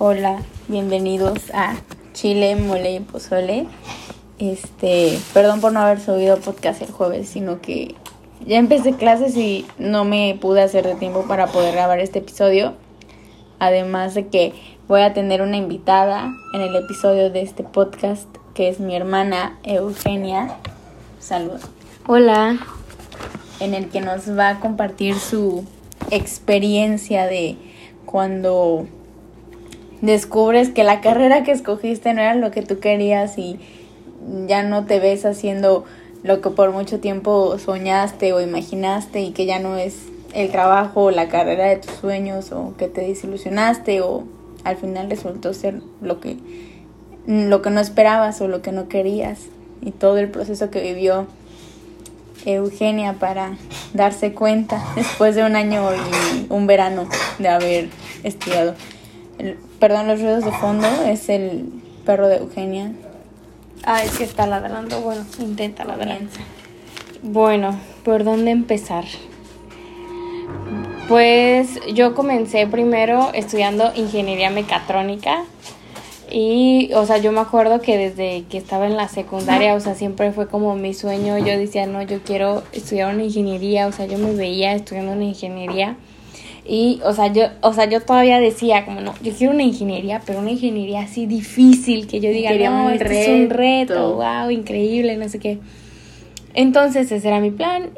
Hola, bienvenidos a Chile, Mole y Pozole. Este, perdón por no haber subido podcast el jueves, sino que ya empecé clases y no me pude hacer de tiempo para poder grabar este episodio. Además de que voy a tener una invitada en el episodio de este podcast, que es mi hermana Eugenia. Saludos. Hola. En el que nos va a compartir su experiencia de cuando descubres que la carrera que escogiste no era lo que tú querías y ya no te ves haciendo lo que por mucho tiempo soñaste o imaginaste y que ya no es el trabajo o la carrera de tus sueños o que te desilusionaste o al final resultó ser lo que lo que no esperabas o lo que no querías. Y todo el proceso que vivió Eugenia para darse cuenta después de un año y un verano de haber estudiado perdón, los ruidos de fondo es el perro de Eugenia. Ah, es que está ladrando. Bueno, intenta ladrar. Bueno, ¿por dónde empezar? Pues yo comencé primero estudiando ingeniería mecatrónica y, o sea, yo me acuerdo que desde que estaba en la secundaria, o sea, siempre fue como mi sueño. Yo decía, no, yo quiero estudiar una ingeniería, o sea, yo me veía estudiando una ingeniería. Y, o sea, yo, o sea, yo todavía decía, como no, yo quiero una ingeniería, pero una ingeniería así difícil, que yo diga, no, es un reto, wow, increíble, no sé qué. Entonces, ese era mi plan.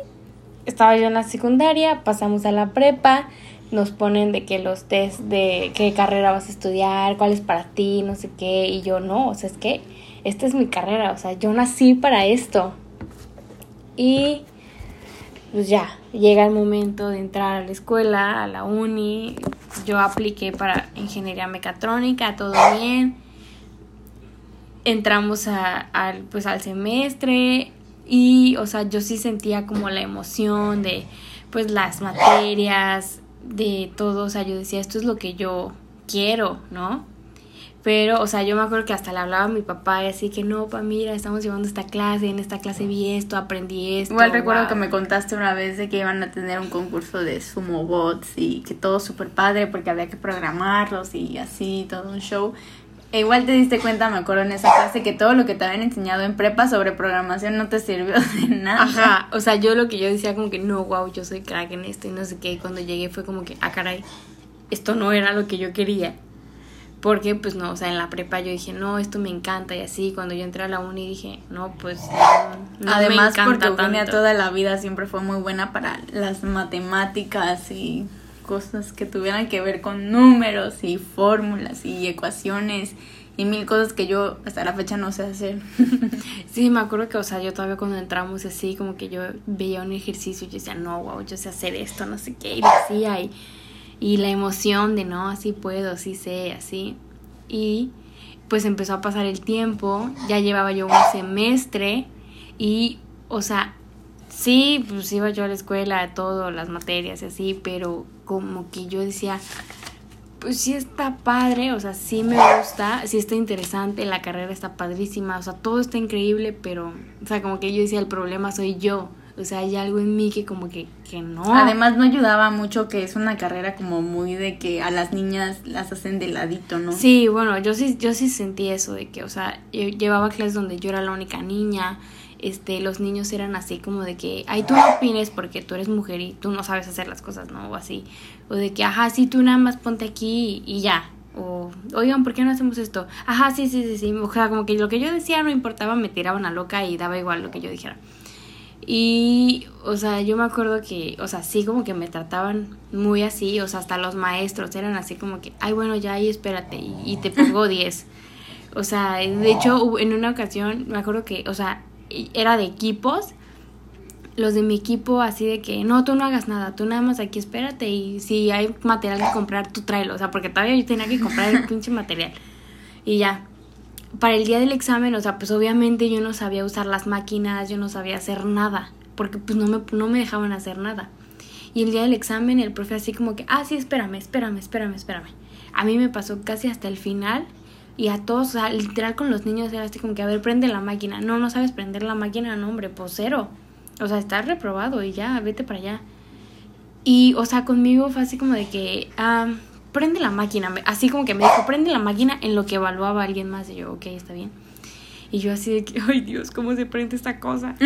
Estaba yo en la secundaria, pasamos a la prepa, nos ponen de que los test de qué carrera vas a estudiar, cuál es para ti, no sé qué, y yo no, o sea, es que esta es mi carrera, o sea, yo nací para esto. Y pues ya, llega el momento de entrar a la escuela, a la uni. Yo apliqué para ingeniería mecatrónica, todo bien. Entramos al, pues, al semestre y, o sea, yo sí sentía como la emoción de, pues, las materias, de todo. O sea, yo decía, esto es lo que yo quiero, ¿no? Pero, o sea, yo me acuerdo que hasta le hablaba a mi papá y así que no, pa, mira, estamos llevando esta clase, en esta clase vi esto, aprendí esto. Igual recuerdo que me contaste una vez de que iban a tener un concurso de sumo bots y que todo súper padre porque había que programarlos y así, todo un show. E igual te diste cuenta, me acuerdo en esa clase, que todo lo que te habían enseñado en prepa sobre programación no te sirvió de nada. Ajá, o sea, yo lo que yo decía como que no, wow, yo soy crack en esto y no sé qué. Y cuando llegué fue como que, ah, caray, esto no era lo que yo quería. Porque, pues no, o sea, en la prepa yo dije, no, esto me encanta y así. Cuando yo entré a la uni dije, no, pues no, Además, me porque Eugenia toda la vida siempre fue muy buena para las matemáticas y cosas que tuvieran que ver con números y fórmulas y ecuaciones y mil cosas que yo hasta la fecha no sé hacer. sí, me acuerdo que, o sea, yo todavía cuando entramos así, como que yo veía un ejercicio y yo decía, no, wow, yo sé hacer esto, no sé qué, y decía, y y la emoción de no, así puedo, así sé, así. Y pues empezó a pasar el tiempo, ya llevaba yo un semestre y, o sea, sí, pues iba yo a la escuela, todo, las materias y así, pero como que yo decía, pues sí está padre, o sea, sí me gusta, sí está interesante, la carrera está padrísima, o sea, todo está increíble, pero, o sea, como que yo decía, el problema soy yo. O sea, hay algo en mí que como que, que no. Además no ayudaba mucho que es una carrera como muy de que a las niñas las hacen de ladito, ¿no? Sí, bueno, yo sí, yo sí sentí eso de que, o sea, yo llevaba clases donde yo era la única niña, este, los niños eran así como de que, ay, tú no opines porque tú eres mujer y tú no sabes hacer las cosas, ¿no? O así. O de que, ajá, sí, tú nada más ponte aquí y, ya. O, oigan, ¿por qué no hacemos esto? Ajá, sí, sí, sí, sí. O sea, como que lo que yo decía no importaba, me tiraban a loca y daba igual lo que yo dijera. Y, o sea, yo me acuerdo que, o sea, sí como que me trataban muy así, o sea, hasta los maestros eran así como que, ay, bueno, ya ahí espérate y, te pongo 10. O sea, de hecho, en una ocasión, me acuerdo que, o sea, era de equipos, los de mi equipo así de que, no, tú no hagas nada, tú nada más aquí espérate y si hay material que comprar, tú tráelo, o sea, porque todavía yo tenía que comprar el pinche material. Y ya, para el día del examen, o sea, pues obviamente yo no sabía usar las máquinas, yo no sabía hacer nada, porque pues no me, no me dejaban hacer nada. Y el día del examen el profe así como que, ah, sí, espérame, espérame, espérame, espérame. A mí me pasó casi hasta el final y a todos, o sea, literal con los niños era así como que, a ver, prende la máquina. No, no sabes prender la máquina, no, hombre, pues cero. O sea, estás reprobado y ya, vete para allá. Y, o sea, conmigo fue así como de que, ah, prende la máquina. Así como que me dijo, prende la máquina en lo que evaluaba a alguien más. Y yo, ok, está bien. Y yo así de que, ay Dios, ¿cómo se prende esta cosa?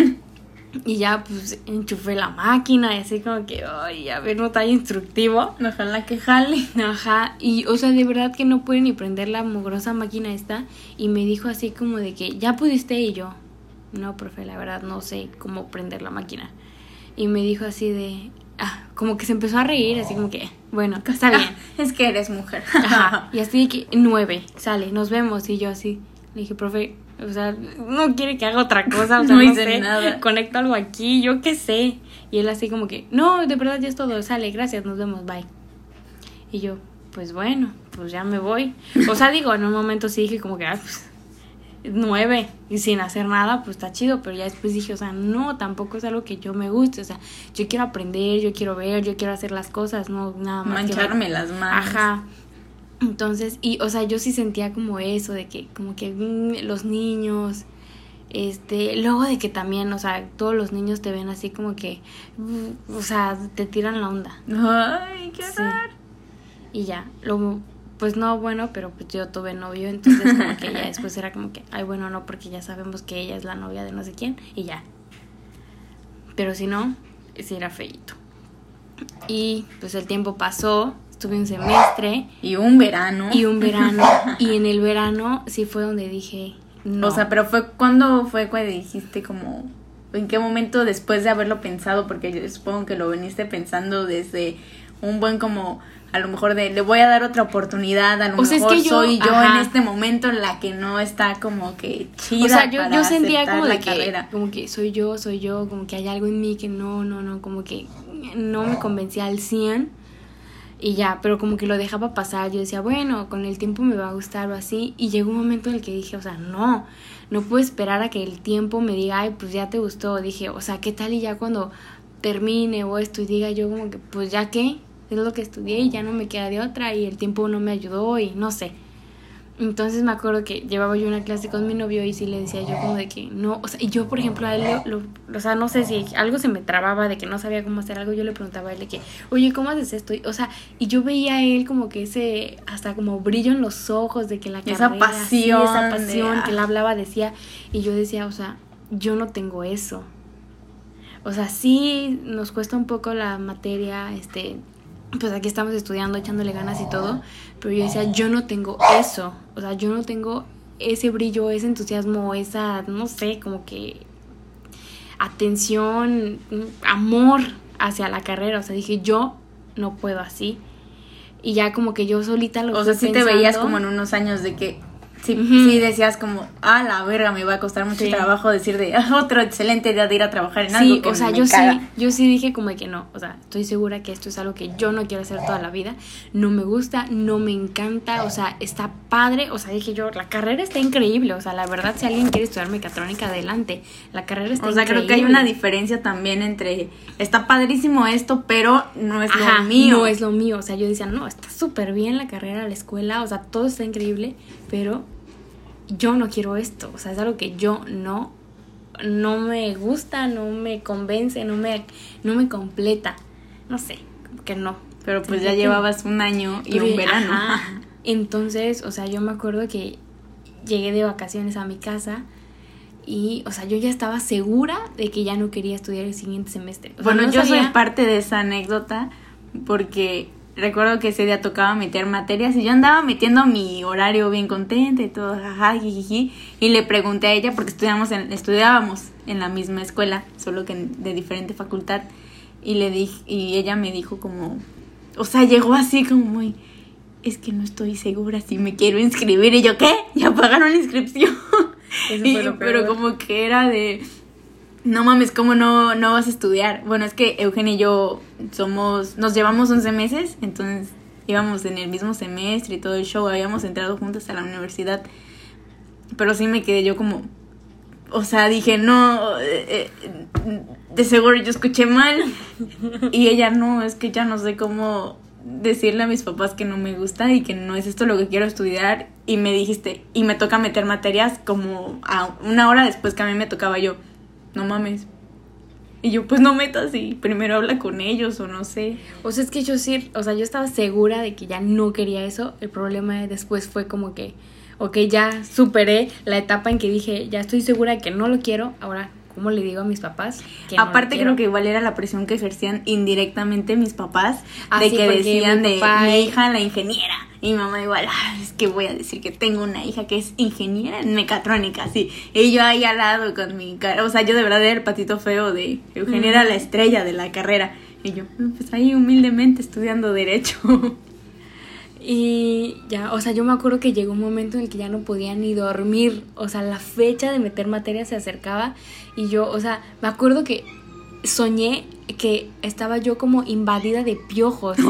Y ya pues enchufé la máquina y así como que, ay, a ver, no está instructivo. Ojalá que jale. Ajá, y o sea, de verdad que no puede ni prender la mugrosa máquina esta. Y me dijo así como de que, ya pudiste y yo, no, profe, la verdad no sé cómo prender la máquina. Y me dijo así de, ah, como que se empezó a reír, así como que, bueno, está bien. es que eres mujer. Ajá, y así que, nueve, sale, nos vemos. Y yo así, le dije, profe, o sea, no quiere que haga otra cosa, o sea, no, hice nada. Conecto algo aquí, yo qué sé. Y él así como que, no, de verdad ya es todo, sale, gracias, nos vemos, bye. Y yo, pues bueno, pues ya me voy. O sea, digo, en un momento sí dije como que, ah, pues, nueve y sin hacer nada, pues está chido, pero ya después dije, o sea, no, tampoco es algo que yo me guste, o sea, yo quiero aprender, yo quiero ver, yo quiero hacer las cosas, no nada más. Mancharme las manos. Ajá. Entonces, y, o sea, yo sí sentía como eso, de que, como que mm, los niños, este, luego de que también, o sea, todos los niños te ven así como que, mm, o sea, te tiran la onda. Ay, qué sí. Y ya, luego, pues no, bueno, pero pues yo tuve novio, entonces como que ya después era como que, ay, bueno, no, porque ya sabemos que ella es la novia de no sé quién, y ya. Pero si no, sí era feito. Y pues el tiempo pasó, tuve un semestre. Y un verano. Y un verano. y en el verano sí fue donde dije, no. O sea, pero fue cuando fue cuando dijiste como, ¿en qué momento después de haberlo pensado? Porque yo supongo que lo veniste pensando desde un buen como a lo mejor de le voy a dar otra oportunidad, a lo mejor es que yo, soy yo en este momento en la que no está como que chida. O sea, yo, yo sentía como de que, como que soy yo, soy yo, como que hay algo en mí que no, no, no, como que no me convencía al 100 y ya, pero como que lo dejaba pasar, yo decía, bueno, con el tiempo me va a gustar o así, y llegó un momento en el que dije, o sea, no, no puedo esperar a que el tiempo me diga, ay, pues ya te gustó, dije, o sea, ¿qué tal y ya cuando termine o esto y diga yo como que, pues ya qué, es lo que estudié y ya no me queda de otra y el tiempo no me ayudó y no sé. Entonces me acuerdo que llevaba yo una clase con mi novio y sí le decía yo como de que no, o sea, y yo por ejemplo a él, lo, o sea, no sé si algo se me trababa de que no sabía cómo hacer algo, yo le preguntaba a él de que, oye, ¿cómo haces esto? o sea, y yo veía a él como que ese, hasta como brillo en los ojos de que la esa pasión, esa pasión que él hablaba, decía, y yo decía, o sea, yo no tengo eso. O sea, sí nos cuesta un poco la materia, este, pues aquí estamos estudiando, echándole ganas y todo, pero yo decía, yo no tengo eso, o sea, yo no tengo ese brillo, ese entusiasmo, esa, no sé, como que atención, amor hacia la carrera, o sea, dije, yo no puedo así. Y ya como que yo solita lo O sea, sí te veías como en unos años de que Sí, sí decías como, ah, la verga, me va a costar mucho trabajo decir de otro excelente día de ir a trabajar en algo que o sea, yo sí, yo sí dije como que no, o sea, estoy segura que esto es algo que yo no quiero hacer toda la vida, no me gusta, no me encanta, o sea, está padre, o sea, dije yo, la carrera está increíble, o sea, la verdad, si alguien quiere estudiar mecatrónica, adelante, la carrera está increíble. O sea, creo que hay una diferencia también entre, está padrísimo esto, pero no es lo mío. No es lo mío, o sea, yo decía, no, está súper bien la carrera, la escuela, o sea, todo está increíble, pero yo no quiero esto, o sea, es algo que yo no, no me gusta, no me convence, no me, no me completa, no sé, que no. Pero pues ya llevabas un año y un verano. Entonces, o sea, yo me acuerdo que llegué de vacaciones a mi casa y, o sea, yo ya estaba segura de que ya no quería estudiar el siguiente semestre. bueno, yo soy parte de esa anécdota porque recuerdo que ese día tocaba meter materias y yo andaba metiendo mi horario bien contenta y todo, jaja, jijiji, y le pregunté a ella porque estudiamos en, estudiábamos en la misma escuela, solo que de diferente facultad, y le dije, y ella me dijo como, o sea, llegó así como muy, es que no estoy segura si me quiero inscribir, y yo, ¿qué? Ya pagaron la inscripción. pero como que era de no mames, ¿cómo no, no vas a estudiar? Bueno, es que Eugenia y yo somos, nos llevamos 11 meses, entonces íbamos en el mismo semestre y todo el show, habíamos entrado juntos a la universidad, pero sí me quedé yo como, o sea, dije, no, eh, eh, de seguro yo escuché mal, y ella no, es que ya no sé cómo decirle a mis papás que no me gusta y que no es esto lo que quiero estudiar, y me dijiste, y me toca meter materias como a una hora después que a mí me tocaba yo no mames. Y yo, pues no metas y primero habla con ellos o no sé. O sea, es que yo sí, o sea, yo estaba segura de que ya no quería eso. El problema después fue como que, ok, ya superé la etapa en que dije, ya estoy segura de que no lo quiero, ahora ¿Cómo le digo a mis papás? Que Aparte creo que igual era la presión que ejercían indirectamente mis papás ah, de que decían de mi hija la ingeniera y mi mamá igual, es que voy a decir que tengo una hija que es ingeniera en mecatrónica, sí. Y yo ahí al lado con mi cara, o sea, yo de verdad era el patito feo de Eugenia era la estrella de la carrera. Y yo, pues ahí humildemente estudiando derecho. Y ya, o sea, yo me acuerdo que llegó un momento en el que ya no podía ni dormir. O sea, la fecha de meter materia se acercaba y yo, o sea, me acuerdo que soñé que estaba yo como invadida de piojos.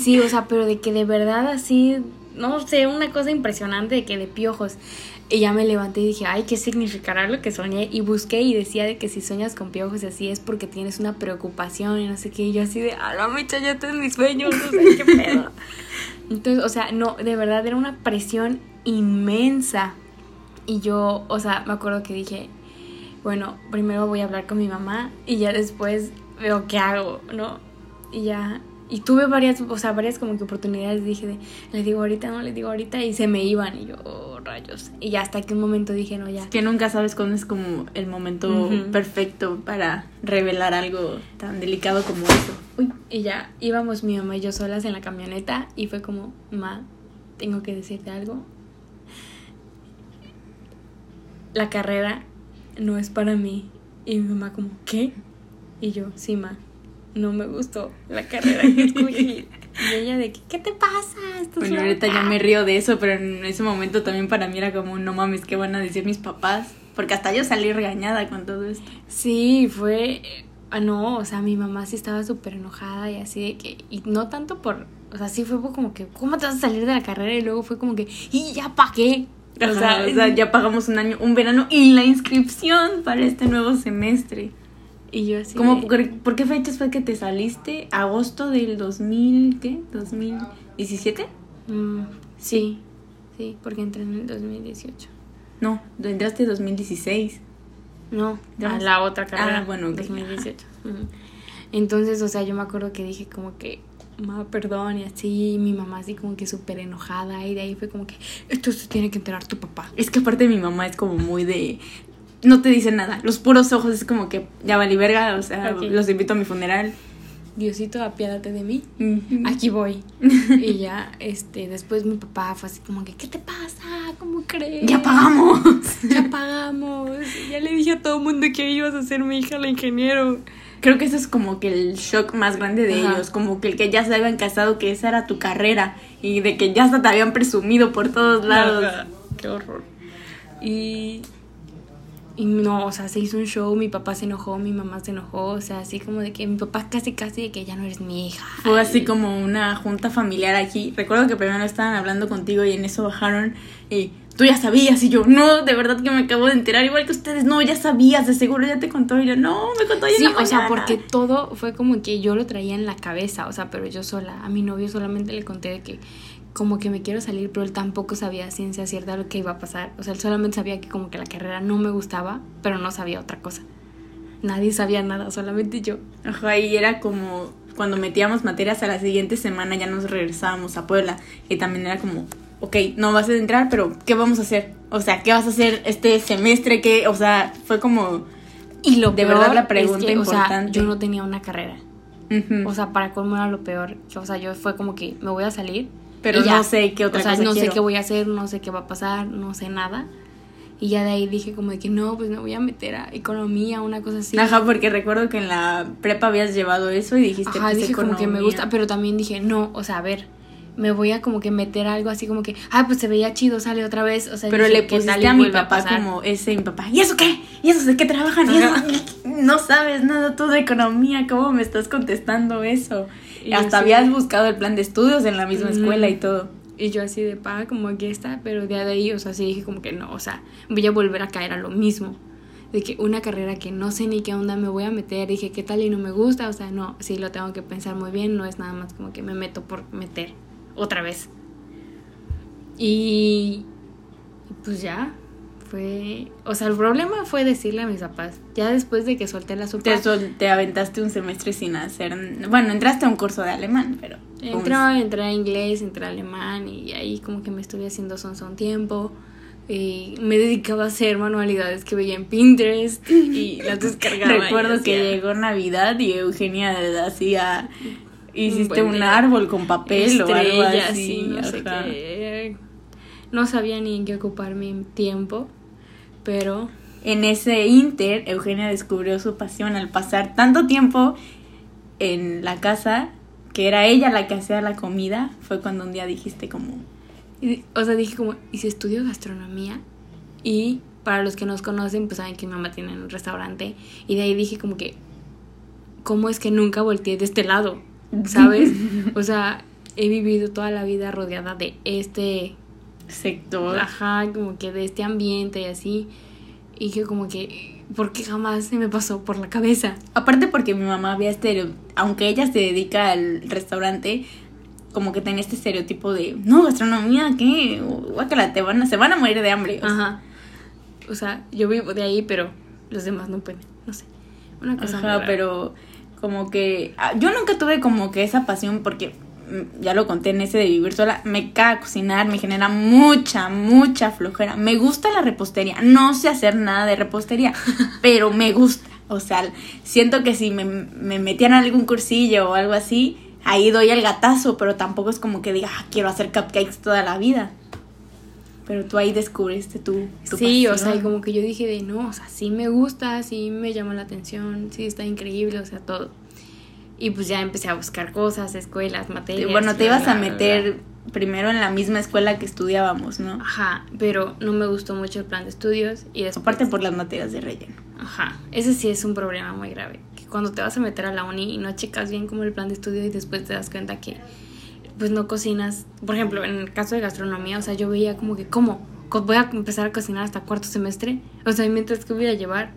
Sí, o sea, pero de que de verdad así, no sé, una cosa impresionante de que de piojos. Y ya me levanté y dije, ay, ¿qué significará lo que soñé? Y busqué y decía de que si sueñas con piojos y así es porque tienes una preocupación y no sé qué. Y yo así de, a la mecha, ya en mis sueños, no sé qué pedo. Entonces, o sea, no, de verdad era una presión inmensa. Y yo, o sea, me acuerdo que dije, bueno, primero voy a hablar con mi mamá y ya después veo qué hago, ¿no? Y ya, y tuve varias, o sea, varias como que oportunidades, dije, de, le digo ahorita, no le digo ahorita, y se me iban, y yo, oh, rayos. Y ya hasta que un momento dije, no, ya. que nunca sabes cuándo es como el momento perfecto para revelar algo tan delicado como eso. Uy, y ya íbamos mi mamá y yo solas en la camioneta y fue como, ma, tengo que decirte algo. La carrera no es para mí. Y mi mamá como, ¿qué? Y yo, sí, ma, no me gustó la carrera que escogí. Y ella de, ¿qué te pasa? bueno, ahorita ya me río de eso, pero en ese momento también para mí era como, no mames, ¿qué van a decir mis papás? Porque hasta yo salí regañada con todo esto. Sí, fue Ah, no, o sea, mi mamá sí estaba súper enojada y así de que, y no tanto por, o sea, sí fue como que, ¿cómo te vas a salir de la carrera? Y luego fue como que, ¿y ya O, sea, o sea, ya pagamos un año, un verano y la inscripción para este nuevo semestre. Y yo así. ¿Cómo, por, qué fechas fue que te saliste? ¿Agosto del 2000, qué? ¿2017? Mm, sí, sí, porque entré en el 2018. No, entraste en 2016. No, a la otra carrera. Ah, bueno, 2018. Entonces, o sea, yo me acuerdo que dije como que, ma, perdón, y así, mi mamá así como que súper enojada, y de ahí fue como que, esto se tiene que enterar tu papá. Es que aparte mi mamá es como muy de, no te dice nada, los puros ojos es como que, ya vale verga, o sea, los invito a mi funeral. Diosito, apiádate de mí, aquí voy. y ya, este, después mi papá fue así como que, ¿qué te pasa? ¿Cómo crees? Ya pagamos. ya pagamos. Ya le dije a todo el mundo que ibas a ser mi hija la ingeniero. Creo que eso es como que el shock más grande de ellos, como que el que ya se habían casado, que esa era tu carrera y de que ya hasta te habían presumido por todos lados. Qué horror. Y y no, o sea, se hizo un show, mi papá se enojó, mi mamá se enojó, o sea, así como de que mi papá casi casi de que ya no eres mi hija. Fue así como una junta familiar aquí. Recuerdo que primero estaban hablando contigo y en eso bajaron y tú ya sabías y yo, no, de verdad que me acabo de enterar, igual que ustedes, no, ya sabías, de seguro ya te contó y yo, no, me contó ya. Sí, o sea, porque todo fue como que yo lo traía en la cabeza, o sea, pero yo sola, a mi novio solamente le conté de que como que me quiero salir, pero él tampoco sabía ciencia cierta lo que iba a pasar. O sea, él solamente sabía que como que la carrera no me gustaba, pero no sabía otra cosa. Nadie sabía nada, solamente yo. Ajá, y era como cuando metíamos materias a la siguiente semana ya nos regresábamos a Puebla y también era como, ok, no vas a entrar, pero ¿qué vamos a hacer? O sea, ¿qué vas a hacer este semestre? ¿Qué? O sea, fue como... Y lo de verdad la pregunta importante. O sea, yo no tenía una carrera. O sea, para cómo era lo peor. O sea, yo fue como que me voy a salir pero no sé qué otra o sea, no sé qué voy a hacer, no sé qué va a pasar, no sé nada. Y ya de ahí dije como de que no, pues me voy a meter a economía, una cosa así. Ajá, porque recuerdo que en la prepa habías llevado eso y dijiste Ajá, pues, dije como que me gusta, pero también dije, no, o sea, a ver, me voy a como que meter algo así como que, ah, pues se veía chido, sale otra vez, o sea, pero le pusiste a mi papá como ese mi papá, ¿y eso qué? ¿Y eso de qué trabajan? no sabes nada tú de economía, ¿cómo me estás contestando eso? Y Hasta habías buscado el plan de estudios en la misma escuela y todo. Y yo así de paga, como aquí está, pero de ahí, o sea, sí dije como que no, o sea, voy a volver a caer a lo mismo. De que una carrera que no sé ni qué onda me voy a meter, dije qué tal y no me gusta, o sea, no, sí lo tengo que pensar muy bien, no es nada más como que me meto por meter otra vez. Y, pues ya, fue, o sea, el problema fue decirle a mis papás, ya después de que solté la sopa. Te, sol- te aventaste un semestre sin hacer. Bueno, entraste a un curso de alemán, pero. Entré, entré a inglés, entré a alemán y ahí como que me estuve haciendo sonsa un tiempo. Y me dedicaba a hacer manualidades que veía en Pinterest y las descargaba. Recuerdo que llegó Navidad y Eugenia hacía. Hiciste buen un árbol con papel o algo así. y no sé qué. No sabía ni en qué ocupar mi tiempo, pero En ese inter, Eugenia descubrió su pasión al pasar tanto tiempo en la casa que era ella la que hacía la comida. Fue cuando un día dijiste como, o sea, dije como, ¿y si estudio gastronomía? Y para los que nos conocen, pues saben que mi mamá tiene un restaurante. Y de ahí dije como que, ¿cómo es que nunca volteé de este lado? ¿Sabes? o sea, he vivido toda la vida rodeada de este, sector. ajá, como que de este ambiente y así. Y dije como que, ¿por qué jamás se me pasó por la cabeza? Aparte porque mi mamá había estereo, aunque ella se dedica al restaurante, como que tenía este estereotipo de, no, gastronomía, ¿qué? Guácala, te van a, se van a morir de hambre. O sea, Ajá. O sea, yo vivo de ahí, pero los demás no pueden. No sé. Una cosa Ajá, pero como que ah, yo nunca tuve como que esa pasión porque mm, ya lo conté en ese de vivir sola, me caga cocinar, me genera mucha, mucha flojera. Me gusta la repostería, no sé hacer nada de repostería, pero me gusta. O sea, siento que si me, me metieran algún cursillo o algo así, ahí doy el gatazo, pero tampoco es como que diga, "Ah, quiero hacer cupcakes toda la vida. Pero tú ahí descubriste tu, tu Sí, o sea, y como que yo dije de no, o sea, sí me gusta, sí me llama la atención, sí está increíble, o sea, todo. Y pues ya empecé a buscar cosas, escuelas, Y materias. bueno, te bla, ibas a bla, meter primero en la misma escuela que estudiábamos, ¿no? Ajá, pero no me gustó mucho el plan de estudios y después. Aparte por las materias de relleno. Ajá, ese sí es un problema muy grave. Que cuando te vas a meter a la uni y no checas bien como el plan de estudio y después te das cuenta que pues no cocinas. Por ejemplo, en el caso de gastronomía, o sea, yo veía como que, ¿cómo? Voy a empezar a cocinar hasta cuarto semestre. O sea, mientras que voy a llevar.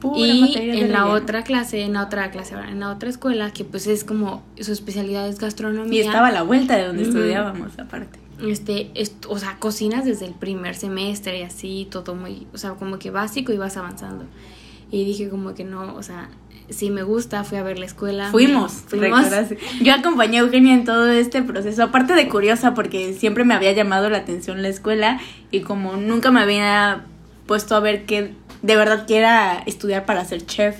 Pura y en la otra clase, en la otra clase, en la otra escuela, que pues es como su especialidad es gastronomía. Y estaba a la vuelta de donde estudiábamos, aparte. Este, est- o sea, cocinas desde el primer semestre y así, todo muy, o sea, como que básico y vas avanzando. Y dije como que no, o sea, sí me gusta, fui a ver la escuela. Fuimos, fuimos. Yo acompañé a Eugenia en todo este proceso, aparte de curiosa porque siempre me había llamado la atención la escuela y como nunca me había puesto a ver que de verdad que era estudiar para ser chef.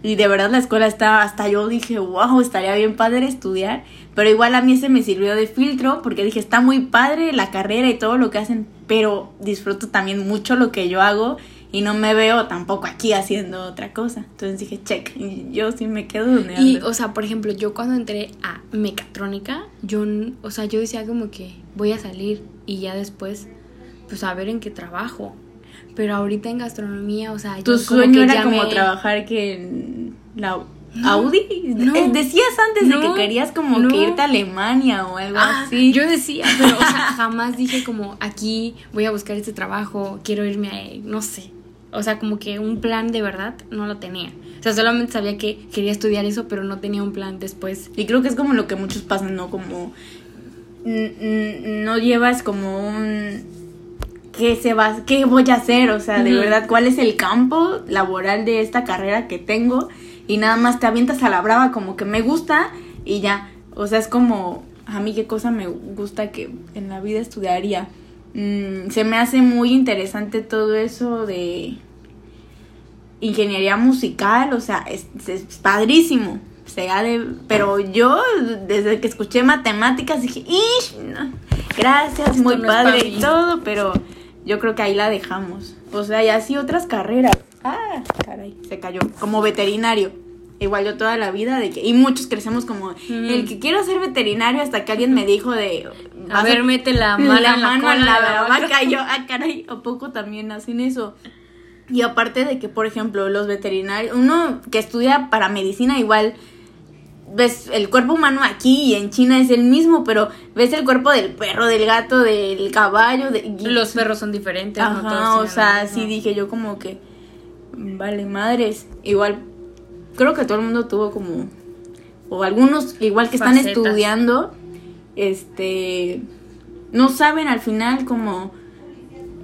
Y de verdad la escuela estaba, hasta yo dije, wow, estaría bien padre estudiar. Pero igual a mí se me sirvió de filtro porque dije, está muy padre la carrera y todo lo que hacen, pero disfruto también mucho lo que yo hago y no me veo tampoco aquí haciendo otra cosa. Entonces dije, check, y yo sí me quedo donde Y, ando. o sea, por ejemplo, yo cuando entré a mecatrónica, yo, o sea, yo decía como que voy a salir y ya después, pues a ver en qué trabajo. Pero ahorita en gastronomía, o sea, yo Tu como sueño que era como me- trabajar que en la No, Audi. no. Eh, Decías antes de que querías como que irte a Alemania o algo Ah, así. Yo decía, pero o sea, jamás dije como aquí voy a buscar este trabajo, quiero irme a él, no sé. O sea, como que un plan de verdad no lo tenía. O sea, solamente sabía que quería estudiar eso, pero no tenía un plan después. Y creo que es como lo que muchos pasan, ¿no? Como no llevas como un qué se va, qué voy a hacer, o sea, de verdad, cuál es el campo laboral de esta carrera que tengo y nada más te avientas a la brava como que me gusta y ya, o sea, es como a mí qué cosa me gusta que en la vida estudiaría. Mm, se me hace muy interesante todo eso de ingeniería musical, o sea, es, es padrísimo. Se ha de, pero yo desde que escuché matemáticas dije, "Ish, no, gracias, Esto muy no padre mí". y todo, pero yo creo que ahí la dejamos. O sea, y así otras carreras. Ah, caray, se cayó. Como veterinario. Igual yo toda la vida de que y muchos crecemos como el que quiero ser veterinario hasta que alguien me dijo de A ver, mete la mano, la en la mano cola en la la vaca y yo, ah, caray, ¿a poco también hacen eso? Y aparte de que, por ejemplo, los veterinarios, uno que estudia para medicina igual, ves el cuerpo humano aquí y en China es el mismo, pero ves el cuerpo del perro, del gato, del caballo, de... Los perros son diferentes, no Ajá, todos o sea, sí dije yo como que, vale, madres, igual, creo que todo el mundo tuvo como, o algunos igual que están estudiando, este, no saben al final como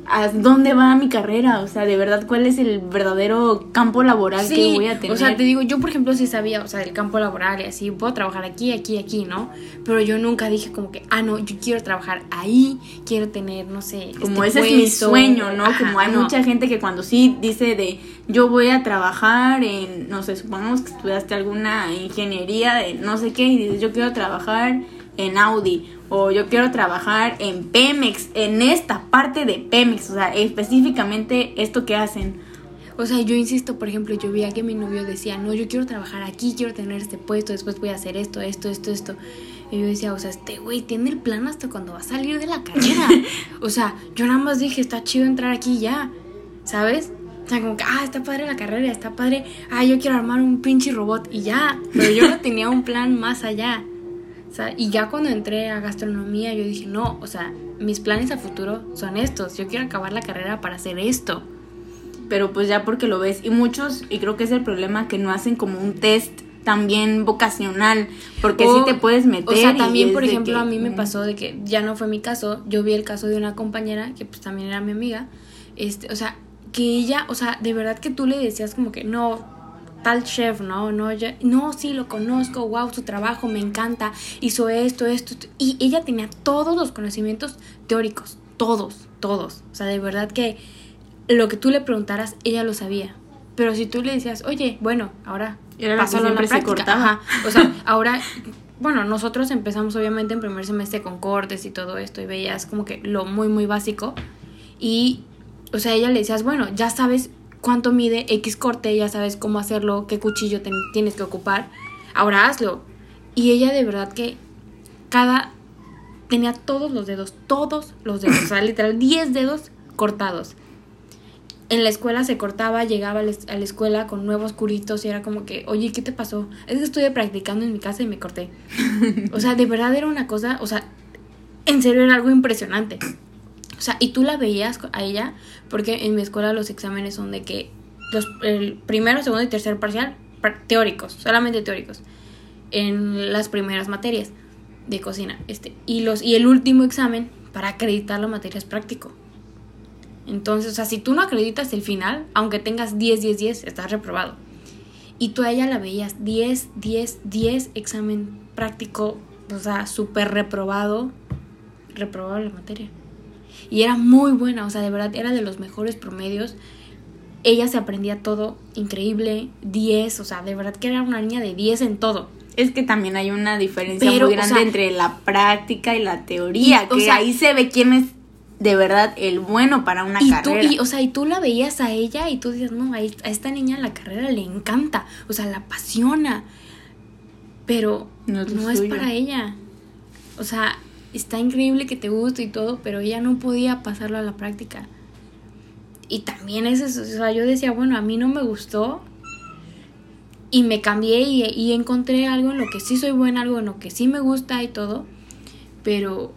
¿a dónde va mi carrera? O sea, de verdad, ¿cuál es el verdadero campo laboral que voy a tener? O sea, te digo, yo por ejemplo sí sabía, o sea, el campo laboral y así, puedo trabajar aquí, aquí, aquí, ¿no? Pero yo nunca dije como que, ah, no, yo quiero trabajar ahí, quiero tener, no sé. Como este ese es mi sueño, ¿no? como hay mucha gente que cuando sí dice de, yo voy a trabajar en, no sé, supongamos que estudiaste alguna ingeniería de no sé qué y dices, yo quiero trabajar en Audi o yo quiero trabajar en Pemex, en esta parte de Pemex, o sea, específicamente esto que hacen. O sea, yo insisto, por ejemplo, yo veía que mi novio decía, no, yo quiero trabajar aquí, quiero tener este puesto, después voy a hacer esto, esto, esto, esto. Y yo decía, o sea, este güey tiene el plan hasta cuando va a salir de la carrera. o sea, yo nada más dije, está chido entrar aquí ya, ¿sabes? O sea, como que, ah, está padre la carrera, está padre, ah, yo quiero armar un pinche robot y ya. Pero yo no tenía un plan más allá y ya cuando entré a gastronomía, yo dije, no, o sea, mis planes a futuro son estos. Yo quiero acabar la carrera para hacer esto. Pero pues ya porque lo ves. Y muchos, y creo que es el problema, que no hacen como un test también vocacional, porque si te puedes meter. O sea, también, por ejemplo, a mí me pasó de que ya no fue mi caso, yo vi el caso de una compañera, que pues también era mi amiga, este, o sea, que ella, o sea, de verdad que tú le decías como que no, tal chef, ¿no? No, no, sí, lo conozco, wow, su trabajo me encanta, hizo esto, esto, Y ella tenía todos los conocimientos teóricos, todos, todos. O sea, de verdad que lo que tú le preguntaras, ella lo sabía. Pero si tú le decías, oye, bueno, ahora en la práctica. O sea, ahora, bueno, nosotros empezamos obviamente en primer semestre con cortes y todo esto y veías como que lo muy, muy básico. Y, o sea, ella le decías, bueno, ya sabes cuánto mide X corte, ya sabes cómo hacerlo, qué cuchillo tienes que ocupar, ahora hazlo. Y ella de verdad que cada tenía todos los dedos, todos los dedos, o sea, literal 10 dedos cortados. En la escuela se cortaba, llegaba a la escuela con nuevos curitos y era como que, oye, ¿qué te pasó? Es que estuve practicando en mi casa y me corté. O sea, de verdad era una cosa, o sea, en serio era algo impresionante. O sea, y tú la veías a ella, porque en mi escuela los exámenes son de que los, el primero, segundo y tercer parcial, teóricos, solamente teóricos, en las primeras materias de cocina. Este, y, los, y el último examen para acreditar la materia es práctico. Entonces, o sea, si tú no acreditas el final, aunque tengas 10, 10, 10, estás reprobado. Y tú a ella la veías 10, 10, 10, examen práctico, o sea, súper reprobado, reprobado la materia. Y era muy buena, o sea, de verdad era de los mejores promedios. Ella se aprendía todo increíble, 10, o sea, de verdad que era una niña de 10 en todo. Es que también hay una diferencia muy grande entre la práctica y la teoría, que ahí se ve quién es de verdad el bueno para una carrera. y, o sea, y tú la veías a ella y tú dices, no, a esta niña la carrera le encanta, o sea, la apasiona, pero no es para ella. O sea, está increíble que te guste y todo, pero ella no podía pasarlo a la práctica. Y también es eso, o sea, yo decía, bueno, a mí no me gustó y me cambié y, encontré algo en lo que sí soy buena, algo en lo que sí me gusta y todo, pero,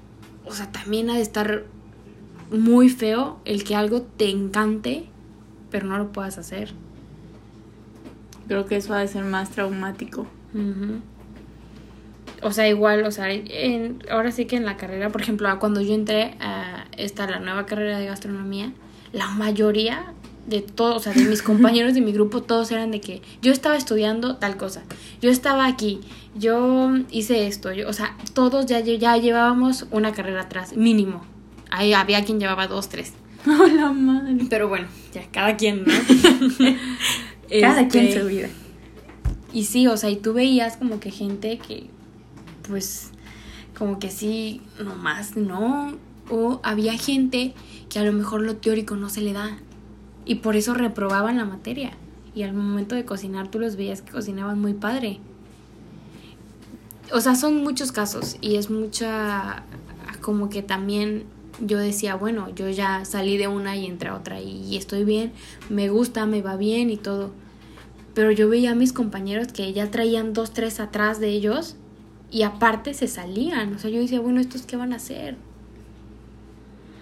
o sea, también ha de estar muy feo el que algo te encante, pero no lo puedas hacer. Creo que eso ha de ser más traumático o sea, igual, o sea, en, ahora sí que en la carrera, por ejemplo, cuando yo entré a esta, la nueva carrera de gastronomía, la mayoría de todos, o sea, de mis compañeros de mi grupo, todos eran de que yo estaba estudiando tal cosa, yo estaba aquí, yo hice esto, yo, o sea, todos ya, ya llevábamos una carrera atrás, mínimo. Ahí había quien llevaba dos, tres. Hola, madre. Pero bueno, ya, cada quien, ¿no? cada quien este, su vida. Y sí, o sea, y tú veías como que gente que pues como que sí, nomás no. O había gente que a lo mejor lo teórico no se le da y por eso reprobaban la materia. Y al momento de cocinar tú los veías que cocinaban muy padre. O sea, son muchos casos y es mucha como que también yo decía, bueno, yo ya salí de una y entré otra y estoy bien, me gusta, me va bien y todo. Pero yo veía a mis compañeros que ya traían dos, tres atrás de ellos y aparte se salían. O sea, yo decía, bueno, ¿estos qué van a hacer?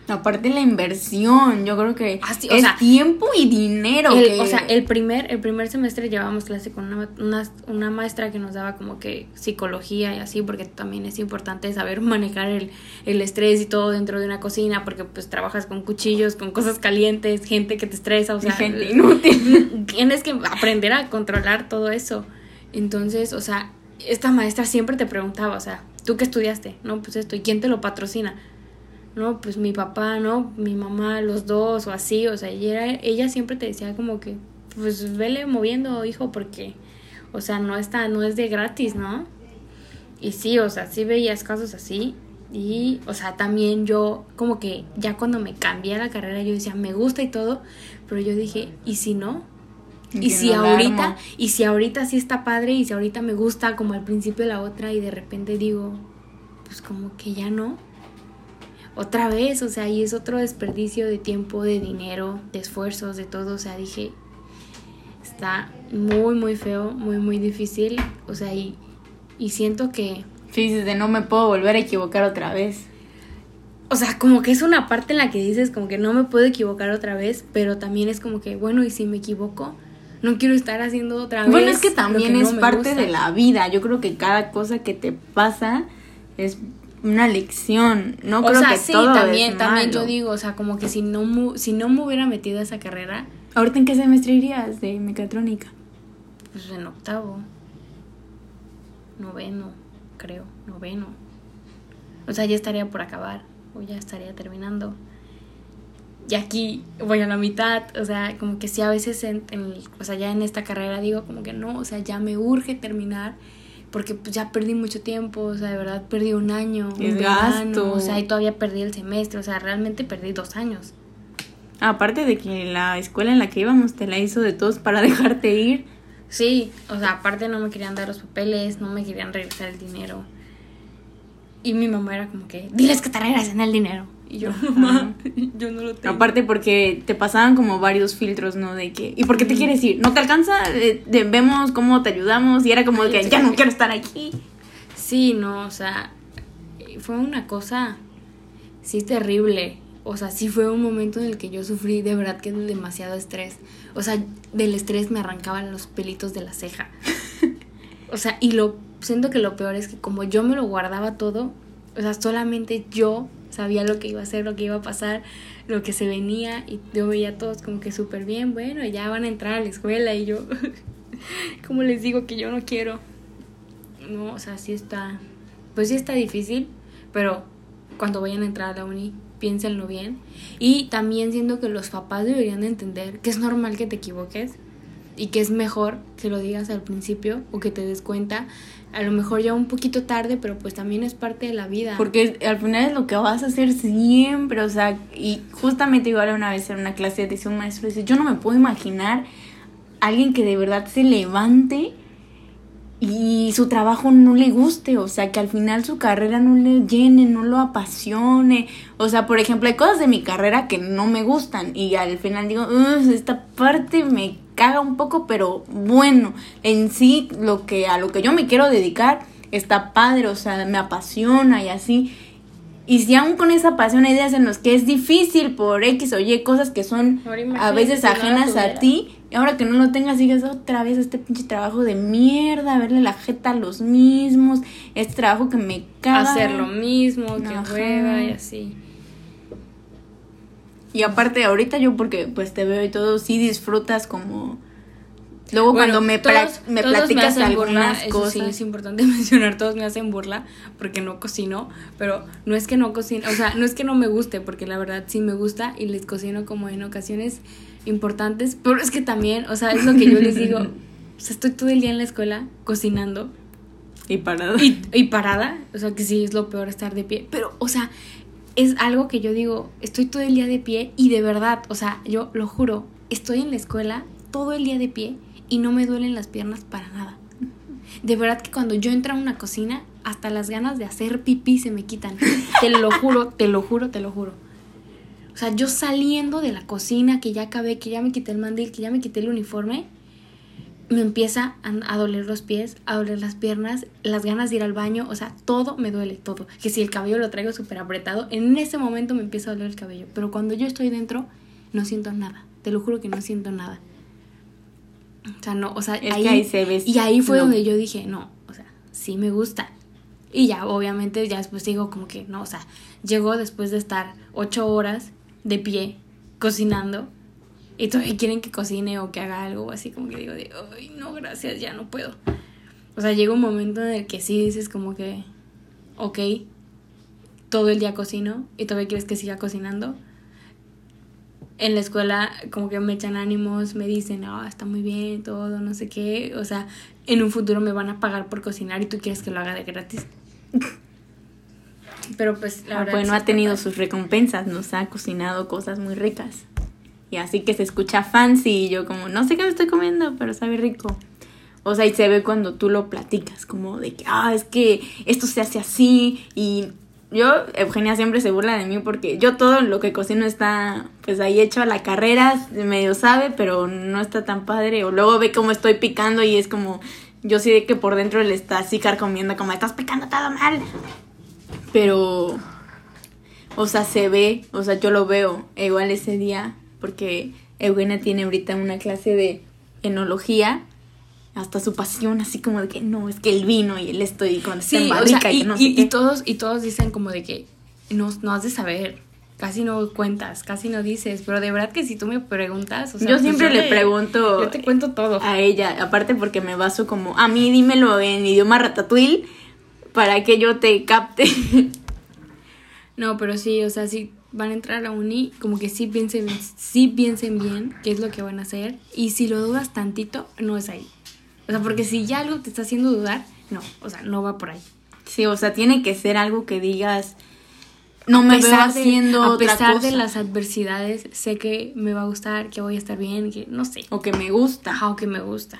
Aparte la inversión, yo creo que Ah, sí, o es sea, tiempo y dinero. El- que- O sea, el primer, el primer semestre llevábamos clase con una, una, una maestra que nos daba como que psicología y así, porque también es importante saber manejar el, el estrés y todo dentro de una cocina, porque pues trabajas con cuchillos, con cosas calientes, gente que te estresa, o sea, gente inútil. tienes que aprender a controlar todo eso. Entonces, o sea, esta maestra siempre te preguntaba, o sea, ¿tú qué estudiaste? No, pues esto, ¿y quién te lo patrocina? No, pues mi papá, ¿no? Mi mamá, los dos, o así, o sea, ella siempre te decía como que, pues vele moviendo, hijo, porque, o sea, no está, no es de gratis, ¿no? Y sí, o sea, sí veías casos así. Y, o sea, también yo, como que ya cuando me cambié la carrera, yo decía, me gusta y todo, pero yo dije, ¿y si no? Y si no ahorita, y si ahorita sí está padre, y si ahorita me gusta como al principio la otra, y de repente digo, pues como que ya no. Otra vez, o sea, y es otro desperdicio de tiempo, de dinero, de esfuerzos, de todo. O sea, dije, está muy, muy feo, muy, muy difícil. O sea, y, y siento que, Sí, dices de no me puedo volver a equivocar otra vez. o sea, como que es una parte en la que dices como que no me puedo equivocar otra vez, pero también es como que, bueno, y si me equivoco, no quiero estar haciendo otra vez. Bueno, es que también es parte gusta. de la vida. Yo creo que cada cosa que te pasa es una lección. No o creo sea, que sí, todo también, es también malo. yo digo, o sea, como que si no, si no me hubiera metido a esa carrera, ¿Ahorita en qué semestre irías de mecatrónica? pues en octavo, noveno, creo, noveno. O sea, ya estaría por acabar, o ya estaría terminando. Y aquí voy a la mitad, o sea, como que sí a veces, en, en o sea, ya en esta carrera digo como que no, o sea, ya me urge terminar, porque pues ya perdí mucho tiempo, o sea, de verdad perdí un año, un verano, o sea, y todavía perdí el semestre, o sea, realmente perdí dos años. Aparte de que la escuela en la que íbamos te la hizo de todos para dejarte ir. Sí, o sea, aparte no me querían dar los papeles, no me querían regresar el dinero. Y mi mamá era como que, diles que te regresen el dinero. Y yo, mamá, yo no lo tengo. Aparte porque te pasaban como varios filtros, ¿no? De que, ¿y por qué te quieres ir? ¿No te alcanza? Eh, de- vemos cómo te ayudamos y era como Ay, que ya no quiero estar aquí. Sí, no, o sea, fue una cosa, sí, terrible. O sea, sí fue un momento en el que yo sufrí de verdad que de demasiado estrés. O sea, del estrés me arrancaban los pelitos de la ceja. O sea, y lo siento que lo peor es que como yo me lo guardaba todo, o sea, solamente yo sabía lo que iba a hacer, lo que iba a pasar, lo que se venía y yo veía a todos como que súper bien, bueno, ya van a entrar a la escuela y yo, como les digo que yo no quiero. No, o sea, sí está, pues sí está difícil, pero cuando vayan a entrar a la uni, piénsenlo bien. Y también siento que los papás deberían de entender que es normal que te equivoques y que es mejor que lo digas al principio o que te des cuenta, a lo mejor ya un poquito tarde, pero pues también es parte de la vida. Porque al final es lo que vas a hacer siempre, o sea, y justamente igual una vez en una clase decía un maestro, dice, yo no me puedo imaginar alguien que de verdad se levante y su trabajo no le guste, o sea, que al final su carrera no le llene, no lo apasione. O sea, por ejemplo, hay cosas de mi carrera que no me gustan y al final digo, "Ugh, esta parte me caga un poco, pero bueno, en sí lo que a lo que yo me quiero dedicar está padre, o sea, me apasiona y así. Y si aún con esa pasión hay días en los que es difícil por X o Y cosas que son a veces ajenas a ti, y ahora que no lo tengas, digas otra vez este pinche trabajo de mierda, verle la jeta a los mismos, este trabajo que me caga. hacer lo mismo, que Ajá. hueva y así. Y aparte, ahorita yo, porque pues te veo y todo, sí disfrutas como. Luego cuando me, todos- me platicas burla, algunas eso cosas. sí es importante mencionar, todos me hacen burla porque no cocino, pero no es que no cocino, o sea, no es que no me guste, porque la verdad sí me gusta y les cocino como en ocasiones importantes, pero es que también, o sea, es lo que yo les digo, o sea, estoy todo el día en la escuela cocinando Y parado. y, y parada, o sea, que sí es lo peor estar de pie, pero, o sea, es algo que yo digo, estoy todo el día de pie y de verdad, o sea, yo lo juro, estoy en la escuela todo el día de pie y no me duelen las piernas para nada. De verdad que cuando yo entro a una cocina, hasta las ganas de hacer pipí se me quitan. Te lo juro, te lo juro, te lo juro. O sea, yo saliendo de la cocina, que ya acabé, que ya me quité el mandil, que ya me quité el uniforme, me empieza a, doler los pies, a doler las piernas, las ganas de ir al baño, o sea, todo me duele, todo. Que si el cabello lo traigo súper apretado, en ese momento me empieza a doler el cabello. Pero cuando yo estoy dentro, no siento nada. Te lo juro que no siento nada. O sea, no, o sea, Es que ahí se ve- Y ahí fue no. donde yo dije, no, o sea, sí me gusta. Y ya, obviamente, ya después digo como que, no, o sea, llegó después de estar ocho horas de pie cocinando y todavía quieren que cocine o que haga algo así como que digo de, no, gracias, ya no puedo. O sea, llega un momento en el que sí dices como que, ok, todo el día cocino y todavía quieres que siga cocinando. En la escuela como que me echan ánimos, me dicen, ah, está muy bien, todo, no sé qué. O sea, en un futuro me van a pagar por cocinar y tú quieres que lo haga de gratis. Pero pues la Ah, verdad... bueno, ha tenido sus recompensas, nos ha cocinado cosas muy ricas. Y así que se escucha fancy y yo como, no sé qué me estoy comiendo, pero sabe rico. O sea, y se ve cuando tú lo platicas, como de que, ah, es que esto se hace así. Y yo, Eugenia siempre se burla de mí porque yo todo lo que cocino está, pues ahí hecho a la carrera, medio sabe, pero no está tan padre. O luego ve cómo estoy picando y es como, yo sí de que por dentro le está así carcomiendo, como, estás picando todo mal. Pero o sea, se ve, o sea, yo lo veo igual ese día, porque Eugenia tiene ahorita una clase de enología, hasta su pasión, así como de que no, es que el vino y el esto y cuando está Sí, o sea, y, no sé y- y qué. todos, y todos dicen como de que no, no has de saber, casi no cuentas, casi no dices, pero de verdad que si tú me preguntas, o sea, yo pues siempre le pregunto Yo te cuento todo. a ella, aparte porque me baso como, a mí dímelo en idioma ratatouille para que yo te capte. No, pero sí, o sea, si van a entrar a la uni, como que sí piensen, sí piensen bien qué es lo que van a hacer. Y si lo dudas tantito, no es ahí. O sea, porque si ya algo te está haciendo dudar, no, o sea, no va por ahí. sí, o sea, tiene que ser algo que digas, no me veo pesar de- haciendo A otra pesar cosa. de las adversidades, sé que me va a gustar, que voy a estar bien, que no sé. O que me gusta. Ajá, o que me gusta.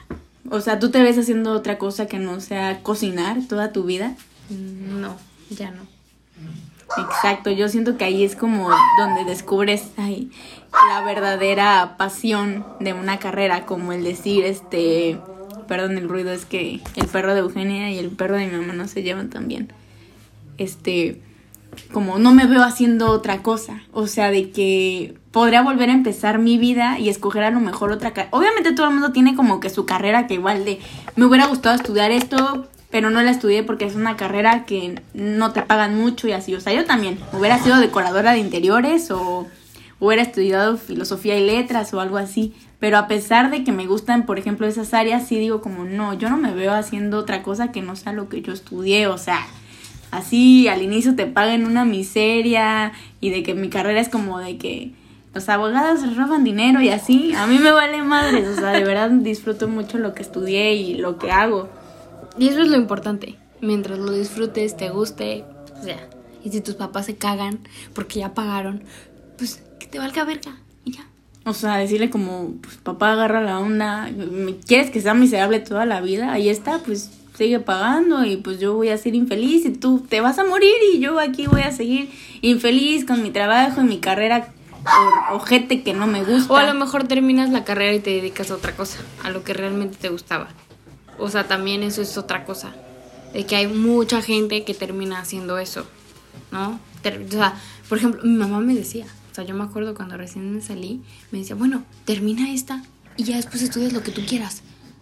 O sea, ¿tú te ves haciendo otra cosa que no sea cocinar toda tu vida? No, ya no. Exacto, yo siento que ahí es como donde descubres ay, la verdadera pasión de una carrera, como el decir, este, perdón el ruido, es que el perro de Eugenia y el perro de mi mamá no se llevan tan bien. Este, como no me veo haciendo otra cosa, o sea, de que podría volver a empezar mi vida y escoger a lo mejor otra carrera. Obviamente todo el mundo tiene como que su carrera que igual de, me hubiera gustado estudiar esto, pero no la estudié porque es una carrera que no te pagan mucho y así. O sea, yo también hubiera sido decoradora de interiores o hubiera estudiado filosofía y letras o algo así. Pero a pesar de que me gustan, por ejemplo, esas áreas, sí digo como, no, yo no me veo haciendo otra cosa que no sea lo que yo estudié. O sea, así al inicio te pagan una miseria y de que mi carrera es como de que los abogados roban dinero y así. A mí me vale madres. O sea, de verdad disfruto mucho lo que estudié y lo que hago. Y eso es lo importante. Mientras lo disfrutes, te guste, pues ya. Y si tus papás se cagan porque ya pagaron, pues que te valga verga y ya. O sea, decirle como, pues papá agarra la onda, ¿me- ¿quieres que sea miserable toda la vida? Ahí está, pues sigue pagando y pues yo voy a ser infeliz y tú te vas a morir y yo aquí voy a seguir infeliz con mi trabajo y mi carrera o- ojete que no me gusta. O a lo mejor terminas la carrera y te dedicas a otra cosa, a lo que realmente te gustaba. O sea, también eso es otra cosa. De que hay mucha gente que termina haciendo eso, ¿no? O sea, por ejemplo, mi mamá me decía, o sea, yo me acuerdo cuando recién salí, me decía, bueno, termina esta y ya después estudias lo que tú quieras.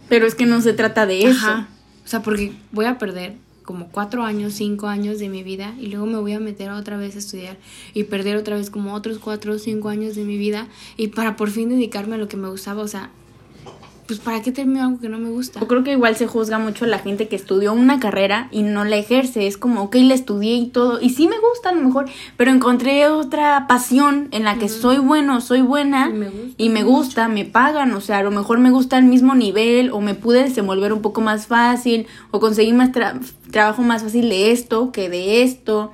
Pero es que no se trata de eso. Ajá. O sea, porque voy a perder como cuatro años, cinco años de mi vida y luego me voy a meter otra vez a estudiar y perder otra vez como otros cuatro o cinco años de mi vida y para por fin dedicarme a lo que me gustaba. O sea, pues ¿para qué termino algo que no me gusta? Yo creo que igual se juzga mucho a la gente que estudió una carrera y no la ejerce. Es como, ok, la estudié y todo. Y sí me gusta a lo mejor, pero encontré otra pasión en la que soy bueno, soy buena Y me gusta y me gusta, me pagan. O sea, a lo mejor me gusta al mismo nivel o me pude desenvolver un poco más fácil o conseguir más tra- trabajo más fácil de esto que de esto.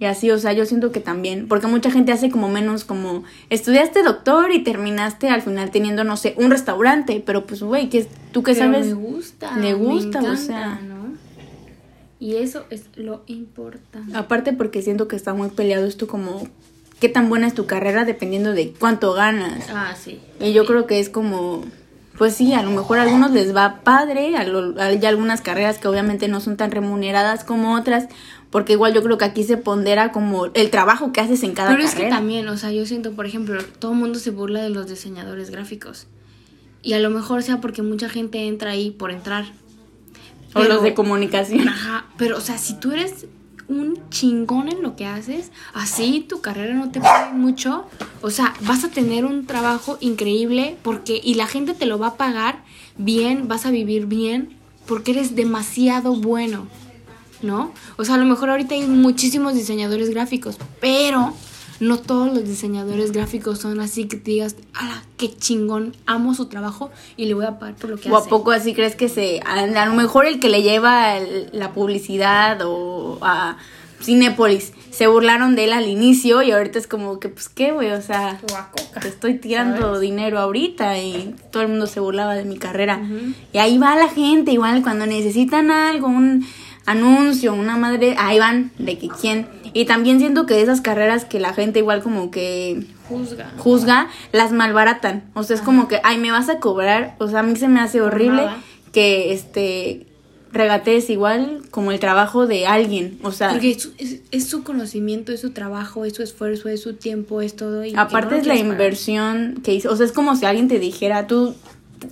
Y así, o sea, yo siento que también, porque mucha gente hace como menos como, estudiaste doctor y terminaste al final teniendo, no sé, un restaurante, pero pues, güey, ¿qué, ¿tú qué Pero sabes? Me gusta. Le me gusta, o encanta, sea. ¿no? Y eso es lo importante. Aparte porque siento que está muy peleado esto como, ¿qué tan buena es tu carrera dependiendo de cuánto ganas? Ah, sí. Y yo creo que es como, pues sí, a lo mejor a algunos les va padre, hay algunas carreras que obviamente no son tan remuneradas como otras, porque igual yo creo que aquí se pondera como el trabajo que haces en cada Pero carrera. es que también, o sea, yo siento, por ejemplo, todo el mundo se burla de los diseñadores gráficos. Y a lo mejor sea porque mucha gente entra ahí por entrar. o los de comunicación. Ajá, pero o sea, si tú eres un chingón en lo que haces, así tu carrera no te paga mucho, o sea, vas a tener un trabajo increíble porque y la gente te lo va a pagar bien, vas a vivir bien porque eres demasiado bueno. ¿No? O sea, a lo mejor ahorita hay muchísimos diseñadores gráficos, pero no todos los diseñadores gráficos son así que te digas, ¡ala, qué chingón! Amo su trabajo y le voy a pagar por lo que ¿O hace. a poco así crees que se... A, a lo mejor el que le lleva el- la publicidad o a Cinépolis se burlaron de él al inicio y ahorita es como que, pues, ¿qué, güey? O sea, O a Coca, te estoy tirando ¿sabes? dinero ahorita y todo el mundo se burlaba de mi carrera. Y ahí va la gente, igual cuando necesitan algo, un anuncio, una madre, ahí van, de que quién. Y también siento que esas carreras que la gente igual como que Juzga. juzga, las malbaratan. O sea, es como que, ay, me vas a cobrar. O sea, a mí se me hace horrible nada. que este regatees igual como el trabajo de alguien. O sea, Porque es, su- es- es su conocimiento, es su trabajo, es su esfuerzo, es su tiempo, es todo. Y aparte no es la inversión que hizo. O sea, es como si alguien te dijera, tú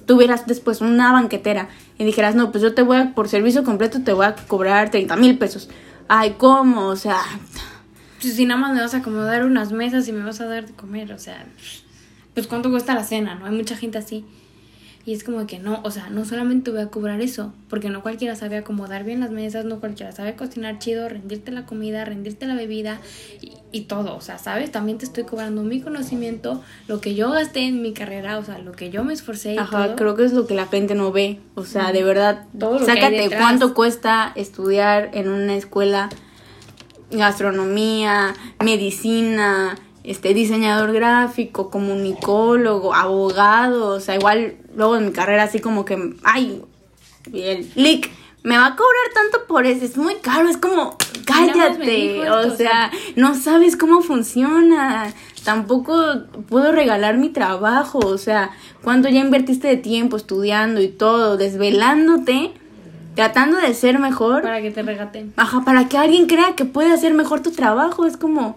tuvieras después una banquetera y dijeras, no, pues yo te voy a, por servicio completo te voy a cobrar 30 mil pesos. Ay, ¿cómo? O sea, Pues si nada más me vas a acomodar unas mesas y me vas a dar de comer, o sea, pues cuánto cuesta la cena, ¿no? Hay mucha gente así. Y es como que no, o sea, no solamente voy a cobrar eso, porque no cualquiera sabe acomodar bien las mesas, no cualquiera sabe cocinar chido, rendirte la comida, rendirte la bebida y, y todo, o sea, ¿sabes? También te estoy cobrando mi conocimiento, lo que yo gasté en mi carrera, o sea, lo que yo me esforcé y Ajá, todo. creo que es lo que la gente no ve. O sea, de verdad, Todo lo sácate cuánto cuesta estudiar en una escuela gastronomía, medicina, este diseñador gráfico, comunicólogo, abogado, o sea, igual luego en mi carrera así como que ay, el lic me va a cobrar tanto por eso, es muy caro, es como cállate, o sea, no sabes cómo funciona. Tampoco puedo regalar mi trabajo, o sea, cuánto ya invertiste de tiempo estudiando y todo, desvelándote, tratando de ser mejor. Para que te regaten. Ajá, para que alguien crea que puede hacer mejor tu trabajo, es como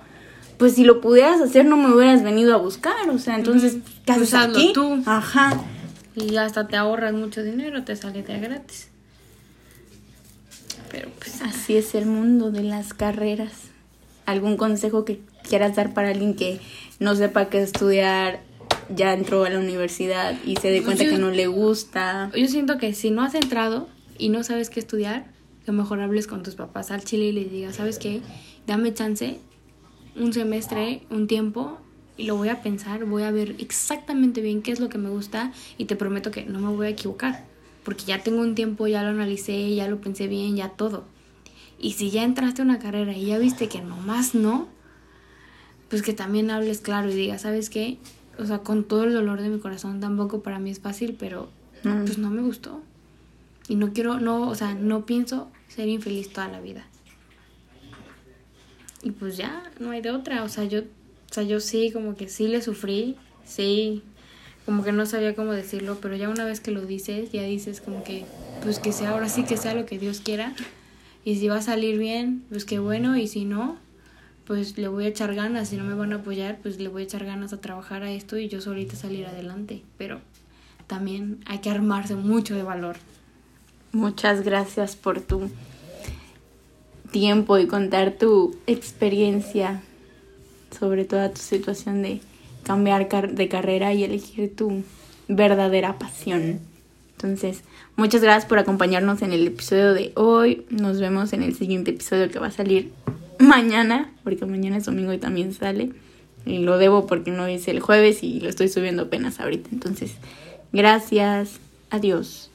pues si lo pudieras hacer no me hubieras venido a buscar, o sea, entonces. ¿qué haces Pues hazlo aquí? tú. Ajá. Y hasta te ahorras mucho dinero, te sale de gratis. Pero pues Así es el mundo de las carreras. ¿Algún consejo que quieras dar para alguien que no sepa qué estudiar, ya entró a la universidad y se dé cuenta yo- que no le gusta? yo siento que si no has entrado y no sabes qué estudiar, que mejor hables con tus papás al chile y les digas, ¿sabes qué? Dame chance, un semestre, un tiempo, y lo voy a pensar, voy a ver exactamente bien qué es lo que me gusta y te prometo que no me voy a equivocar, porque ya tengo un tiempo, ya lo analicé, ya lo pensé bien, ya todo. Y si ya entraste a una carrera y ya viste que nomás no, pues que también hables claro y digas, ¿sabes qué? O sea, con todo el dolor de mi corazón, tampoco para mí es fácil, pero Mm. pues no me gustó. Y no quiero, no, o sea, no pienso ser infeliz toda la vida. Y pues ya, no hay de otra. O sea, yo, sea, yo sí, como que sí le sufrí, sí, como que no sabía cómo decirlo, pero ya una vez que lo dices, ya dices como que, pues que sea, ahora sí que sea lo que Dios quiera. Y si va a salir bien, pues qué bueno, y si no, pues le voy a echar ganas. Si no me van a apoyar, pues le voy a echar ganas a trabajar a esto y yo solita salir adelante. Pero también hay que armarse mucho de valor. Muchas gracias por tu tiempo y contar tu experiencia sobre toda tu situación de cambiar de carrera y elegir tu verdadera pasión. Entonces, muchas gracias por acompañarnos en el episodio de hoy. Nos vemos en el siguiente episodio que va a salir mañana, porque mañana es domingo y también sale. Y lo debo porque no hice el jueves y lo estoy subiendo apenas ahorita. Entonces, gracias. Adiós.